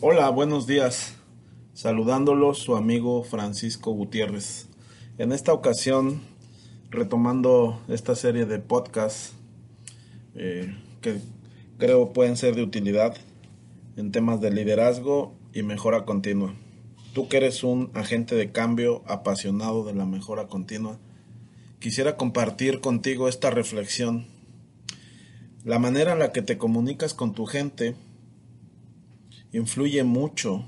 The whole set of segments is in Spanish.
Hola, buenos días. Saludándolos su amigo Francisco Gutiérrez. En esta ocasión, retomando esta serie de podcasts eh, que creo pueden ser de utilidad en temas de liderazgo y mejora continua. Tú que eres un agente de cambio apasionado de la mejora continua, quisiera compartir contigo esta reflexión. La manera en la que te comunicas con tu gente influye mucho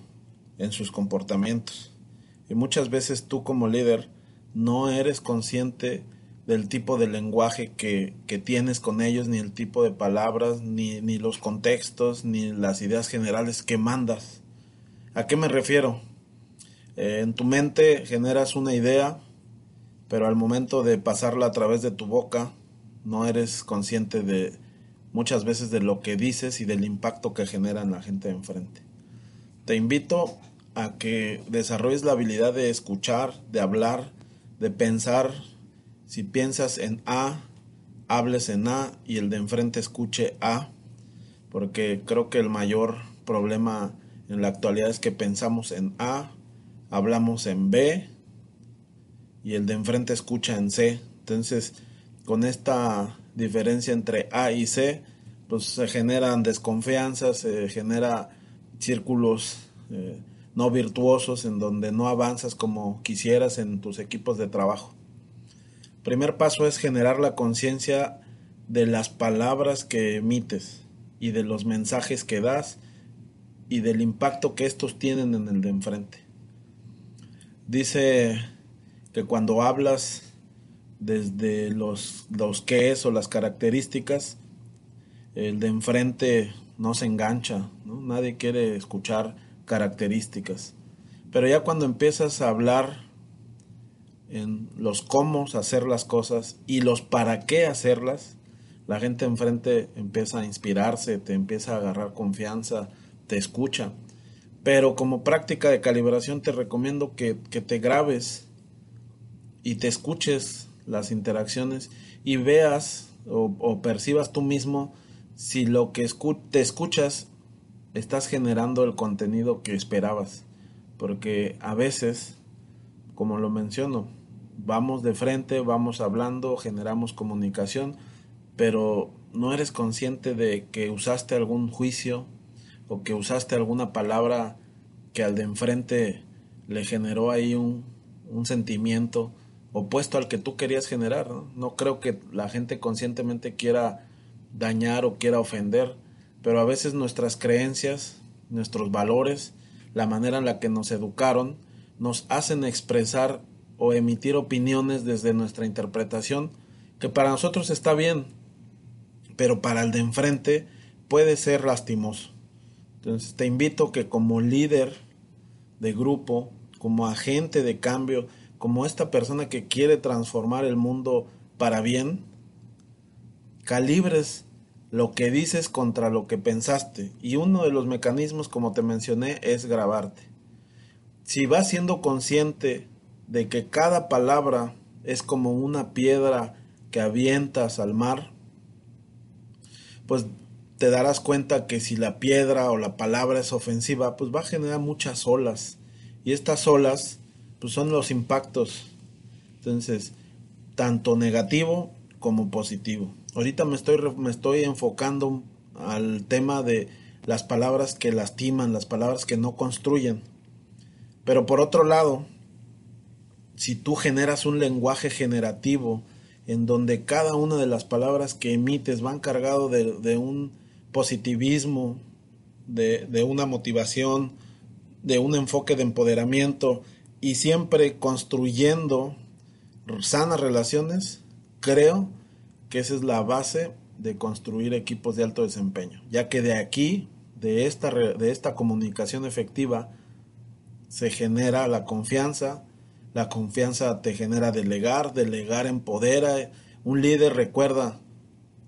en sus comportamientos. Y muchas veces tú como líder no eres consciente del tipo de lenguaje que, tienes con ellos, ni el tipo de palabras, ni, ni los contextos, ni las ideas generales que mandas. ¿A qué me refiero? Eh, en tu mente generas una idea, pero al momento de pasarla a través de tu boca, no eres consciente de muchas veces de lo que dices y del impacto que genera en la gente de enfrente. Te invito a que desarrolles la habilidad de escuchar, de hablar, de pensar. Si piensas en A, hables en A y el de enfrente escuche A, porque creo que el mayor problema en la actualidad es que pensamos en A, hablamos en B y el de enfrente escucha en C. Entonces, con esta diferencia entre A y C, pues se generan desconfianzas, se genera círculos eh, no virtuosos en donde no avanzas como quisieras en tus equipos de trabajo. Primer paso es generar la conciencia de las palabras que emites y de los mensajes que das y del impacto que estos tienen en el de enfrente. Dice que cuando hablas desde los, los qué es o las características, el de enfrente no se engancha, nadie quiere escuchar características. Pero ya cuando empiezas a hablar en los cómo hacer las cosas y los para qué hacerlas, la gente enfrente empieza a inspirarse, te empieza a agarrar confianza, te escucha. Pero como práctica de calibración te recomiendo que, te grabes y te escuches las interacciones y veas o, percibas tú mismo si lo que te escuchas estás generando el contenido que esperabas. Porque a veces, como lo menciono, vamos de frente, vamos hablando, generamos comunicación, pero no eres consciente de que usaste algún juicio o que usaste alguna palabra que al de enfrente le generó ahí un, un sentimiento opuesto al que tú querías generar. ¿no? no creo que la gente conscientemente quiera dañar o quiera ofender, pero a veces nuestras creencias, nuestros valores, la manera en la que nos educaron, nos hacen expresar o emitir opiniones desde nuestra interpretación que para nosotros está bien, pero para el de enfrente puede ser lastimoso. Entonces te invito que como líder de grupo, como agente de cambio, como esta persona que quiere transformar el mundo para bien, calibres lo que dices contra lo que pensaste. Y uno de los mecanismos, como te mencioné, es grabarte. Si vas siendo consciente de que cada palabra es como una piedra que avientas al mar, pues te darás cuenta que si la piedra o la palabra es ofensiva, pues va a generar muchas olas. Y estas olas, pues son los impactos. Entonces, tanto negativo como positivo. Ahorita me estoy, me estoy enfocando al tema de las palabras que lastiman, las palabras que no construyen. Pero por otro lado, si tú generas un lenguaje generativo en donde cada una de las palabras que emites van cargado de un positivismo, de, de una motivación, de un enfoque de empoderamiento y siempre construyendo sanas relaciones, creo que esa es la base de construir equipos de alto desempeño, ya que de aquí, de esta, de esta comunicación efectiva, se genera la confianza, la confianza te genera delegar, delegar empodera, un líder recuerda,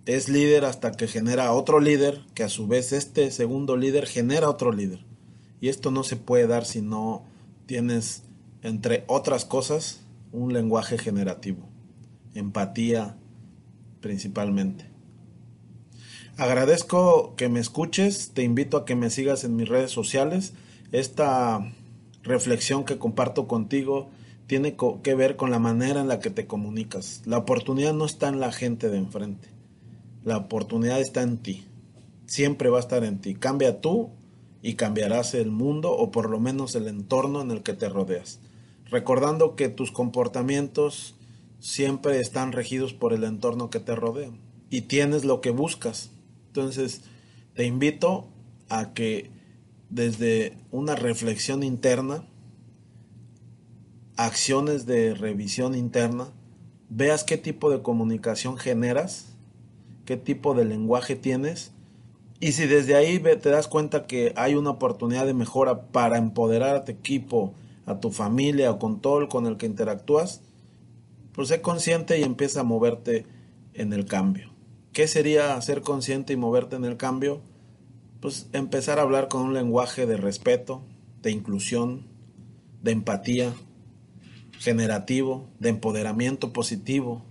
es líder hasta que genera otro líder, que a su vez este segundo líder genera otro líder. Y esto no se puede dar si no tienes, entre otras cosas, un lenguaje generativo, empatía principalmente. Agradezco que me escuches, te invito a que me sigas en mis redes sociales. Esta reflexión que comparto contigo tiene que ver con la manera en la que te comunicas. La oportunidad no está en la gente de enfrente. La oportunidad está en ti. Siempre va a estar en ti. Cambia tú y cambiarás el mundo o por lo menos el entorno en el que te rodeas. Recordando que tus comportamientos siempre están regidos por el entorno que te rodea y tienes lo que buscas. Entonces, te invito a que desde una reflexión interna, acciones de revisión interna, veas qué tipo de comunicación generas, qué tipo de lenguaje tienes y si desde ahí te das cuenta que hay una oportunidad de mejora para empoderar a tu equipo, a tu familia o con todo el con el que interactúas, pues sé consciente y empieza a moverte en el cambio. ¿Qué sería ser consciente y moverte en el cambio? Pues empezar a hablar con un lenguaje de respeto, de inclusión, de empatía, generativo, de empoderamiento positivo,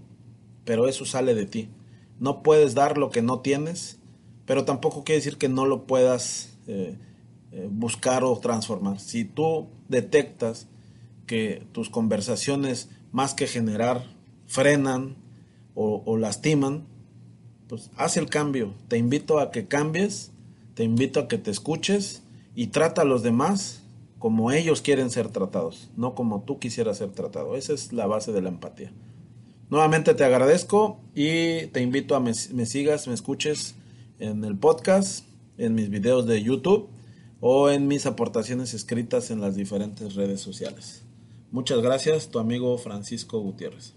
pero eso sale de ti. No puedes dar lo que no tienes, pero tampoco quiere decir que no lo puedas eh, eh, buscar o transformar. Si tú detectas que tus conversaciones, más que generar, frenan o, lastiman, pues haz el cambio. Te invito a que cambies, te invito a que te escuches y trata a los demás como ellos quieren ser tratados, no como tú quisieras ser tratado. Esa es la base de la empatía. Nuevamente te agradezco y te invito a me, me sigas, me escuches en el podcast, en mis videos de YouTube o en mis aportaciones escritas en las diferentes redes sociales. Muchas gracias, tu amigo Francisco Gutiérrez.